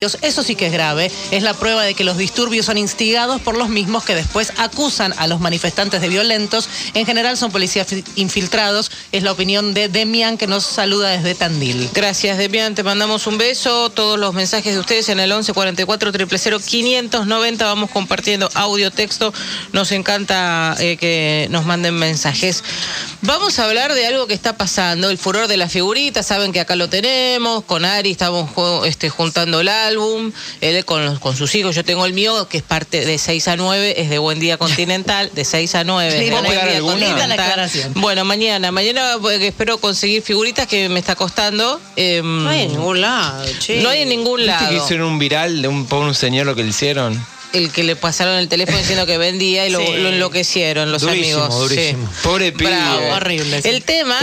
Eso sí que es grave. Es la prueba de que los disturbios son instigados por los mismos que después acusan a los manifestantes de violentos. En general son policías infiltrados. Es la opinión de Demian que nos saluda desde Tandil. Gracias, Demian. Te mandamos un beso. Todos los mensajes de ustedes en el 1144 000 590. Vamos compartiendo audio, texto. Nos encanta eh, que nos manden mensajes. Vamos a hablar de algo que está pasando. El furor de las figuritas. Saben que acá lo tenemos. Con Ari estamos este, juntando la álbum, él con, con, sus hijos, yo tengo el mío, que es parte de 6 a 9, es de Buen Día Continental, de 6 a 9. Sí, buen día Bueno, mañana, mañana pues, espero conseguir figuritas que me está costando. Eh, no hay en ningún lado, che. No hay en ningún lado. ¿Viste que hicieron un viral de un, un señor lo que le hicieron? El que le pasaron el teléfono diciendo que vendía y lo, enloquecieron los amigos. Durísimo. Pobre pibe. horrible. El tema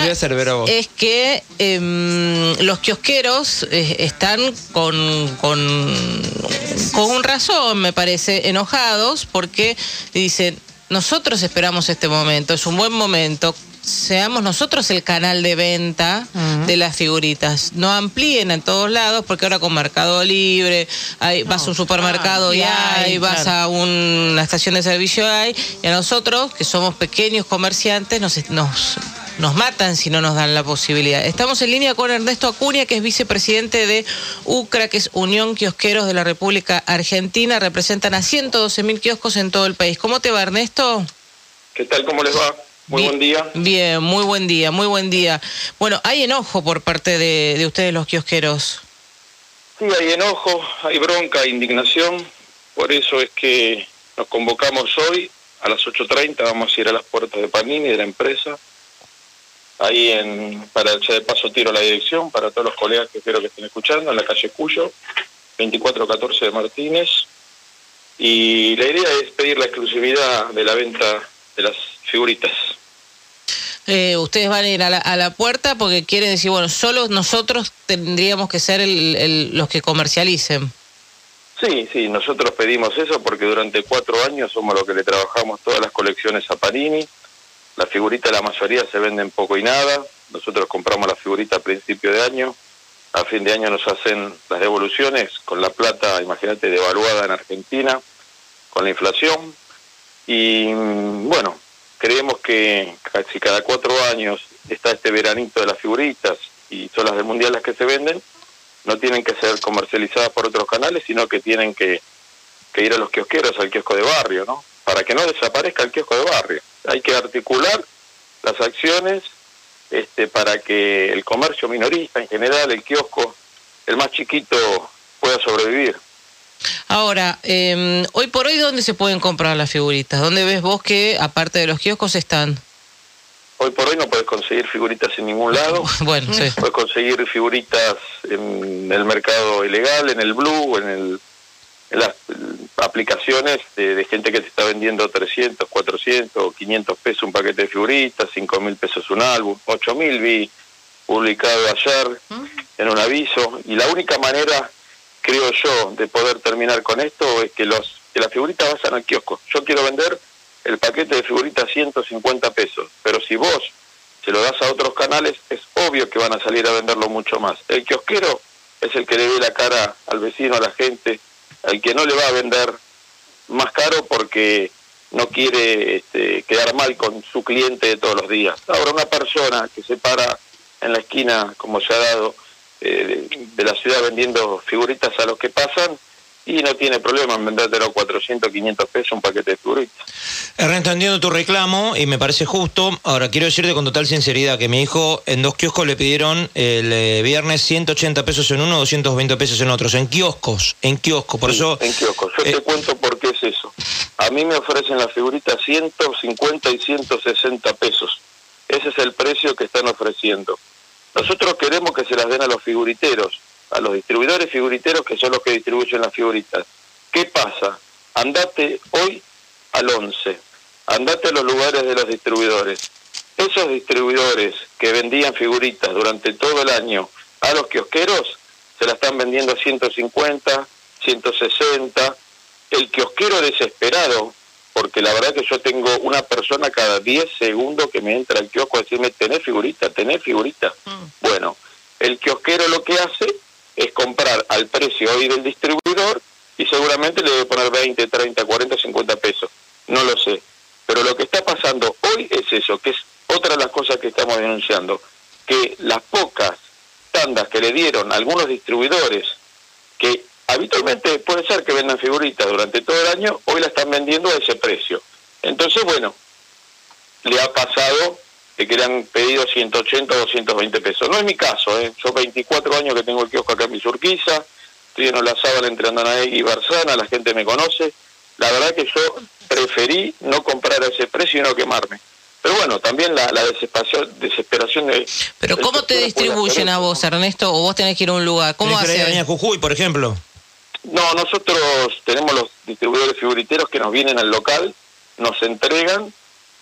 es que em, los kiosqueros eh, están con, con, con razón, me parece, enojados porque dicen, nosotros esperamos este momento, es un buen momento, seamos nosotros el canal de venta de las figuritas. No amplíen en todos lados, porque ahora con Mercado Libre, vas a un supermercado y hay, vas a una estación de servicio hay, y a nosotros, que somos pequeños comerciantes, nos, nos, nos matan si no nos dan la posibilidad. Estamos en línea con Ernesto Acuña, que es vicepresidente de UCRA, que es Unión Kiosqueros de la República Argentina. Representan a 112 mil kioscos en todo el país. ¿Cómo te va, Ernesto? ¿Qué tal? ¿Cómo les va? Muy buen día. Bien, muy buen día, muy buen día. Bueno, hay enojo por parte de, ustedes los kiosqueros. Sí, hay enojo, hay bronca, hay indignación. Por eso es que nos convocamos hoy a las 8.30, vamos a ir a las puertas de Panini, de la empresa. Ahí en, para ya de paso tiro la dirección para todos los colegas que espero que estén escuchando, en la calle Cuyo, 2414 de Martínez. Y la idea es pedir la exclusividad de la venta de las figuritas. Eh, ustedes van a ir a la, puerta porque quieren decir, bueno, solo nosotros tendríamos que ser los que comercialicen. Sí, sí, nosotros pedimos eso porque durante cuatro años somos los que le trabajamos todas las colecciones a Panini. Las figuritas, la mayoría se venden poco y nada. Nosotros compramos la figurita a principio de año. A fin de año nos hacen las devoluciones con la plata, imagínate, devaluada en Argentina, con la inflación. Y bueno, creemos que casi cada cuatro años está este veranito de las figuritas y son las del mundial las que se venden, no tienen que ser comercializadas por otros canales, sino que tienen que, ir a los kiosqueros, al kiosco de barrio, ¿no? Para que no desaparezca el kiosco de barrio. Hay que articular las acciones este, para que el comercio minorista en general, el kiosco, el más chiquito, pueda sobrevivir. Ahora, eh, hoy por hoy, ¿dónde se pueden comprar las figuritas? ¿Dónde ves vos que, aparte de los kioscos, están? Hoy por hoy no puedes conseguir figuritas en ningún lado. bueno, sí. Puedes conseguir figuritas en el mercado ilegal, en el blue, en, el, en las aplicaciones de, gente que te está vendiendo 300, 400, 500 pesos un paquete de figuritas, 5 mil pesos un álbum, 8 mil vi publicado ayer ¿Mm? en un aviso. Y la única manera creo yo, de poder terminar con esto es que los que las figuritas vayan al kiosco. Yo quiero vender el paquete de figuritas 150 pesos, pero si vos se lo das a otros canales, es obvio que van a salir a venderlo mucho más. El kiosquero es el que le ve la cara al vecino, a la gente, al que no le va a vender más caro porque no quiere este, quedar mal con su cliente de todos los días. Ahora, una persona que se para en la esquina, como se ha dado, eh, de, la ciudad vendiendo figuritas a los que pasan y no tiene problema en vendértelo 400, 500 pesos un paquete de figuritas. Ernesto, entiendo tu reclamo y me parece justo. Ahora, quiero decirte con total sinceridad que mi hijo en dos kioscos le pidieron el eh, viernes 180 pesos en uno, 220 pesos en otros, en kioscos, en kioscos. Por eso... En kioscos. Yo te eh, cuento por qué es eso. A mí me ofrecen las figuritas 150 y 160 pesos. Ese es el precio que están ofreciendo. Nosotros queremos que se las den a los figuriteros, a los distribuidores figuriteros que son los que distribuyen las figuritas. ¿Qué pasa? Andate hoy al 11, andate a los lugares de los distribuidores. Esos distribuidores que vendían figuritas durante todo el año a los kiosqueros, se la están vendiendo a 150, 160. El kiosquero desesperado porque la verdad que yo tengo una persona cada 10 segundos que me entra al kiosco a decirme, tenés figurita, tenés figurita. Mm. Bueno, el kiosquero lo que hace es comprar al precio hoy del distribuidor y seguramente le debe poner 20, 30, 40, 50 pesos. No lo sé. Pero lo que está pasando hoy es eso, que es otra de las cosas que estamos denunciando, que las pocas tandas que le dieron algunos distribuidores, que habitualmente puede ser que vendan figuritas durante todo el año, hoy la están vendiendo a ese precio. Entonces, bueno, le ha pasado que querían pedido 180 o 220 pesos. No es mi caso, ¿eh? yo 24 años que tengo el kiosco acá en Surquiza, estoy en Olazábal entre Andanaegui y Barzana, la gente me conoce. La verdad que yo preferí no comprar a ese precio y no quemarme. Pero bueno, también la, desesperación, desesperación de... Pero ¿cómo te distribuyen a vos, Ernesto? ¿O vos tenés que ir a un lugar? ¿Cómo haces? Jujuy, por ejemplo? No, nosotros tenemos los distribuidores figuriteros que nos vienen al local, nos entregan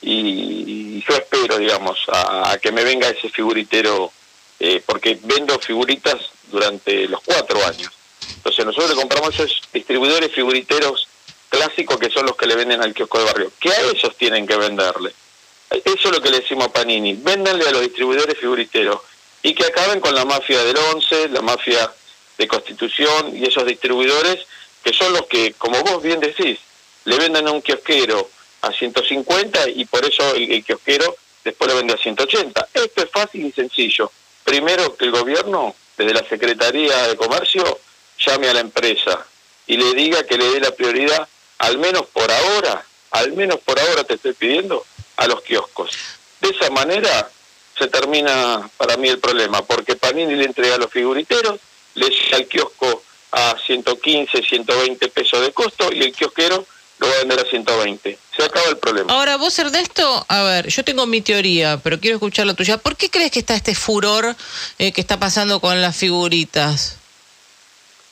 y yo espero, digamos, a, que me venga ese figuritero, eh, porque vendo figuritas durante los cuatro años. Entonces nosotros le compramos esos distribuidores figuriteros clásicos que son los que le venden al kiosco de barrio, que a esos tienen que venderle. Eso es lo que le decimos a Panini, véndanle a los distribuidores figuriteros y que acaben con la mafia del once, la mafia de Constitución y esos distribuidores que son los que, como vos bien decís, le venden a un kiosquero a 150 y por eso el, kiosquero después le vende a 180. Esto es fácil y sencillo. Primero que el gobierno, desde la Secretaría de Comercio, llame a la empresa y le diga que le dé la prioridad, al menos por ahora, al menos por ahora te estoy pidiendo, a los kioscos. De esa manera se termina para mí el problema, porque Panini le entrega a los figuriteros, le llega al kiosco a 115, 120 pesos de costo y el kiosquero lo va a vender a 120. Se acaba el problema. Ahora, vos, Ernesto, a ver, yo tengo mi teoría, pero quiero escuchar la tuya. ¿Por qué crees que está este furor eh, que está pasando con las figuritas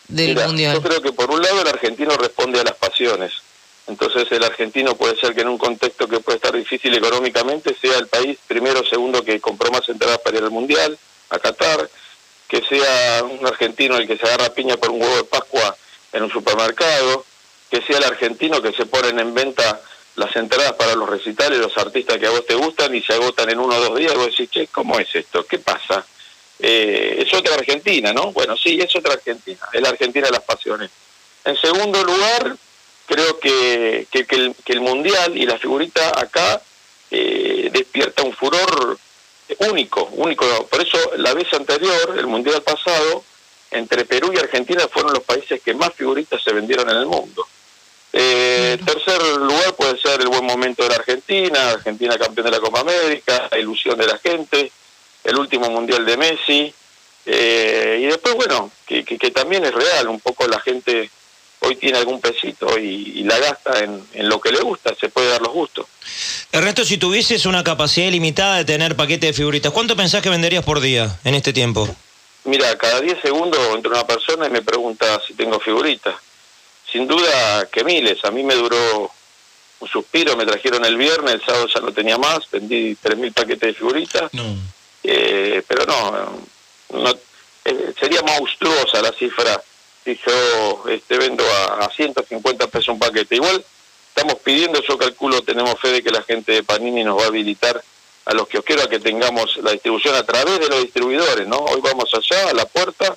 del Mundial? Yo creo que por un lado el argentino responde a las pasiones. Entonces el argentino puede ser que en un contexto que puede estar difícil económicamente sea el país primero o segundo que compró más entradas para ir al Mundial, a Qatar, que sea un argentino el que se agarra piña por un huevo de Pascua en un supermercado, que sea el argentino que se ponen en venta las entradas para los recitales, los artistas que a vos te gustan y se agotan en uno o dos días, vos decís, che, ¿cómo es esto? ¿Qué pasa? Eh, es otra Argentina, ¿no? Bueno, sí, es otra Argentina, es la Argentina de las pasiones. En segundo lugar, creo que, que, el, Mundial y la figurita acá eh, despierta un furor único, único. Por eso la vez anterior, el Mundial pasado, entre Perú y Argentina fueron los países que más figuritas se vendieron en el mundo. Eh, tercer lugar puede ser el buen momento de la Argentina, Argentina campeón de la Copa América, la ilusión de la gente, el último mundial de Messi, eh, y después, bueno, que, que, también es real, un poco la gente hoy tiene algún pesito y, la gasta en, en, lo que le gusta, se puede dar los gustos. Ernesto, si tuvieses una capacidad ilimitada de tener paquete de figuritas, ¿cuánto pensás que venderías por día en este tiempo? Mira, cada 10 segundos entra una persona y me pregunta si tengo figuritas sin duda que miles. A mí me duró un suspiro, me trajeron el viernes, el sábado ya no tenía más, vendí 3.000 paquetes de figuritas. Eh, pero no, no eh, sería monstruosa la cifra si yo este, vendo a, 150 pesos un paquete. Igual estamos pidiendo, yo calculo, tenemos fe de que la gente de Panini nos va a habilitar a los kiosqueros a que tengamos la distribución a través de los distribuidores, ¿no? Hoy vamos allá a la puerta,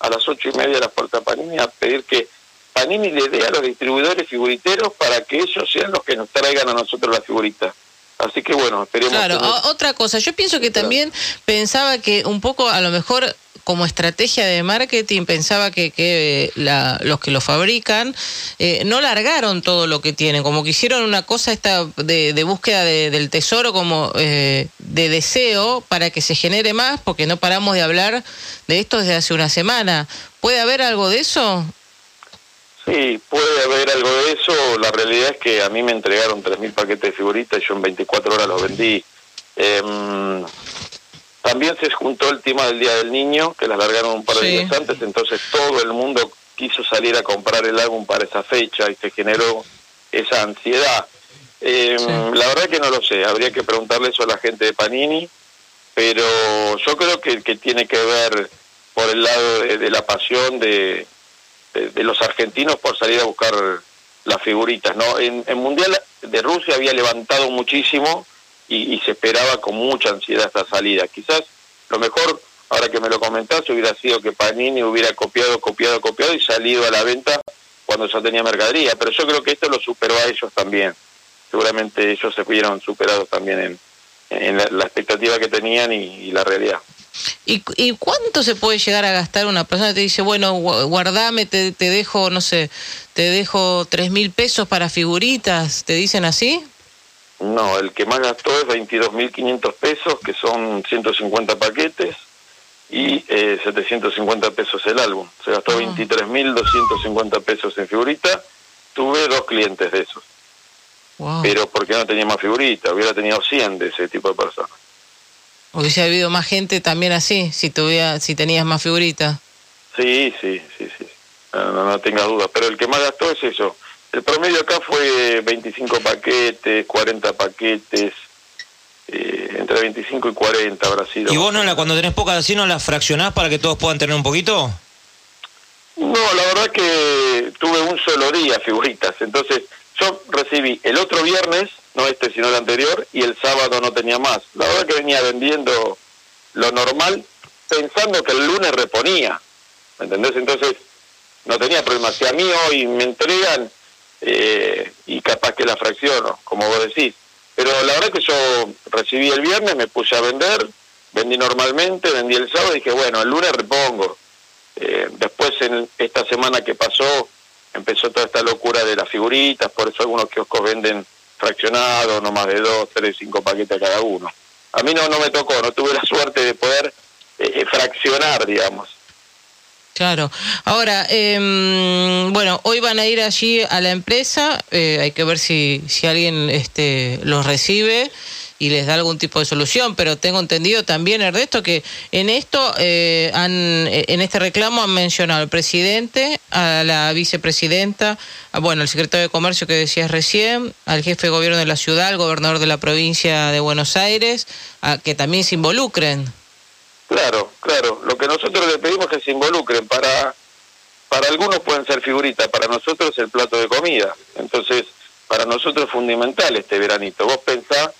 a las ocho y media a la puerta Panini, a pedir que Panini le dé a los distribuidores figuriteros para que ellos sean los que nos traigan a nosotros la figurita. Así que bueno, esperemos. Claro, otra cosa, yo pienso que también pensaba que un poco a lo mejor como estrategia de marketing pensaba que, que los que lo fabrican eh, no largaron todo lo que tienen, como que hicieron una cosa esta de, búsqueda del tesoro como eh, de deseo para que se genere más, porque no paramos de hablar de esto desde hace una semana. ¿Puede haber algo de eso? Sí, puede haber algo de eso. La realidad es que a mí me entregaron 3.000 paquetes de figuritas y yo en 24 horas los vendí. Em, también se juntó el tema del Día del Niño, que las largaron un par de días antes, entonces todo el mundo quiso salir a comprar el álbum para esa fecha y se generó esa ansiedad. Em, la verdad que no lo sé, habría que preguntarle eso a la gente de Panini, pero yo creo que, que tiene que ver por el lado de la pasión de, de, los argentinos por salir a buscar las figuritas. ¿no? En, el Mundial de Rusia había levantado muchísimo y, se esperaba con mucha ansiedad esta salida. Quizás lo mejor ahora que me lo comentás, hubiera sido que Panini hubiera copiado, copiado, copiado y salido a la venta cuando ya tenía mercadería. Pero yo creo que esto lo superó a ellos también. Seguramente ellos se vieron superados también en, la, expectativa que tenían y, la realidad. ¿Y, ¿Y, cuánto se puede llegar a gastar una persona? Te dice, bueno, guardame, te, te dejo, no sé, te dejo tres mil pesos para figuritas, ¿te dicen así? No, el que más gastó es 22.500 pesos, que son 150 paquetes, y eh, 750 pesos el álbum. Se gastó 23.250 ah. pesos en figurita. Tuve dos clientes de esos. Pero porque no tenía más figurita, hubiera tenido 100 de ese tipo de personas. Hubiese habido más gente también así, si tuviera, si tenías más figurita. Sí, sí, sí, sí. No, no, no tengas dudas. Pero el que más gastó es eso. El promedio acá fue 25 paquetes, 40 paquetes, eh, entre 25 y 40 habrá sido. ¿Y vos no la, cuando tenés pocas así no las fraccionás para que todos puedan tener un poquito? No, la verdad que tuve un solo día figuritas, entonces yo recibí el otro viernes, no este sino el anterior, y el sábado no tenía más. La verdad que venía vendiendo lo normal pensando que el lunes reponía, ¿me entendés? Entonces no tenía problema. Si a mí hoy me entregan eh, y capaz que la fracciono, como vos decís. Pero la verdad que yo recibí el viernes, me puse a vender, vendí normalmente, vendí el sábado y dije, bueno, el lunes repongo. Eh, después, en esta semana que pasó, empezó toda esta locura de las figuritas, por eso algunos kioscos venden fraccionados, no más de dos, tres, cinco paquetes cada uno. A mí no, no me tocó, no tuve la suerte de poder eh, fraccionar, digamos. Claro. Ahora, em, bueno, hoy van a ir allí a la empresa, eh, hay que ver si, si alguien este, los recibe y les da algún tipo de solución, pero tengo entendido también, Ernesto, que en esto, eh, han, en este reclamo han mencionado al presidente, a la vicepresidenta, bueno, al secretario de Comercio que decías recién, al jefe de gobierno de la ciudad, al gobernador de la provincia de Buenos Aires, a que también se involucren. Claro, claro. Lo que nosotros le pedimos es que se involucren. Para, para algunos pueden ser figuritas, para nosotros el plato de comida. Entonces, para nosotros es fundamental este veranito. Vos pensás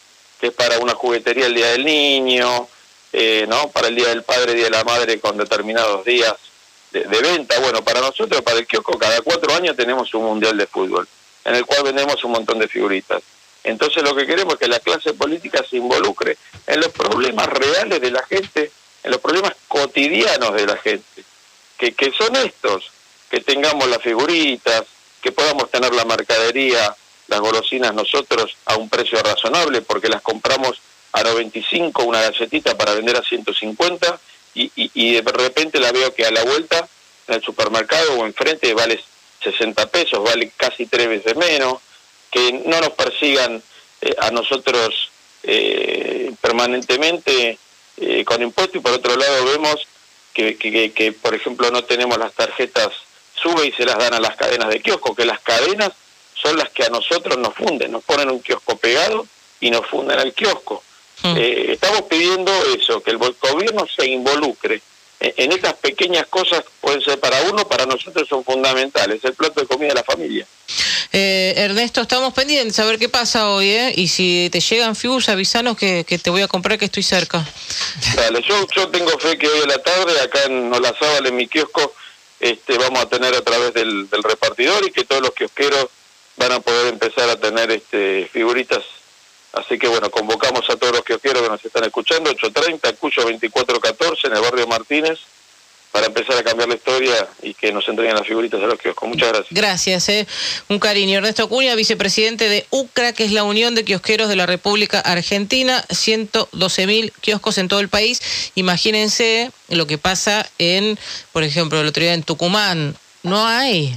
que es para una juguetería el Día del Niño, eh, ¿no? Para el Día del Padre, Día de la Madre con determinados días de, de, venta. Bueno, para nosotros, para el kiosco, cada cuatro años tenemos un Mundial de Fútbol, en el cual vendemos un montón de figuritas. Entonces lo que queremos es que la clase política se involucre en los problemas reales de la gente en los problemas cotidianos de la gente, que, que son estos, que tengamos las figuritas, que podamos tener la mercadería, las golosinas nosotros a un precio razonable, porque las compramos a 95 una galletita para vender a 150 y, y, y de repente la veo que a la vuelta en el supermercado o enfrente vale 60 pesos, vale casi tres veces menos, que no nos persigan eh, a nosotros eh, permanentemente eh, con impuestos y por otro lado vemos que, que, por ejemplo, no tenemos las tarjetas sube y se las dan a las cadenas de kiosco, que las cadenas son las que a nosotros nos funden, nos ponen un kiosco pegado y nos funden el kiosco. Hmm. Eh, estamos pidiendo eso, que el gobierno se involucre en estas pequeñas cosas, pueden ser para uno, para nosotros son fundamentales, el plato de comida de la familia. Eh, Ernesto, estamos pendientes a ver qué pasa hoy, ¿eh? Y si te llegan figuras, avisanos que, que, te voy a comprar, que estoy cerca. Dale, yo, yo tengo fe que hoy a la tarde, acá en Olazábal, en mi kiosco, este, vamos a tener a través del, del repartidor y que todos los kiosqueros van a poder empezar a tener este, figuritas. Así que bueno, convocamos a todos los kiosqueros que nos están escuchando, 830, Cuyo 2414, en el barrio Martínez para empezar a cambiar la historia y que nos entreguen las figuritas a los kioscos. Muchas gracias. Gracias, eh. un cariño. Ernesto Acuña, vicepresidente de UCRA, que es la Unión de Kiosqueros de la República Argentina, 112 mil kioscos en todo el país. Imagínense lo que pasa en, por ejemplo, el otro día en Tucumán. No hay,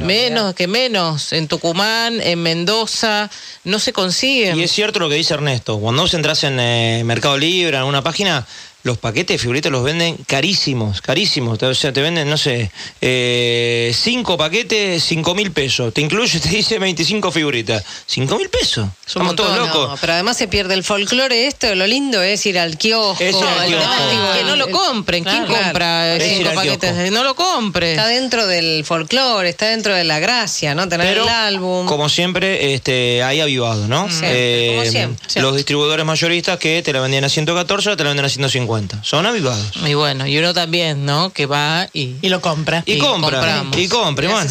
menos que menos. En Tucumán, en Mendoza, no se consigue. Y es cierto lo que dice Ernesto. Cuando vos entras en eh, Mercado Libre, en una página, los paquetes de figuritas los venden carísimos, carísimos. O sea, te venden, no sé, eh, cinco paquetes, cinco mil pesos. Te incluye, te dice 25 figuritas. Cinco mil pesos. Somos todos locos. pero además se pierde el folclore esto. Lo lindo es ir al kiosco. Es Que no lo compren. ¿Quién compra cinco paquetes? No lo compre. Está dentro del folclore, está dentro de la gracia, ¿no? Tener el álbum. Como siempre, este, hay avivado, ¿no? Eh, como siempre. Los distribuidores mayoristas que te la vendían a 114, te la venden a 150. Cuenta. Son avivados. Y bueno, y uno también, ¿no? Que va y... Y lo compra. Y, compra. Y compra. Y bueno,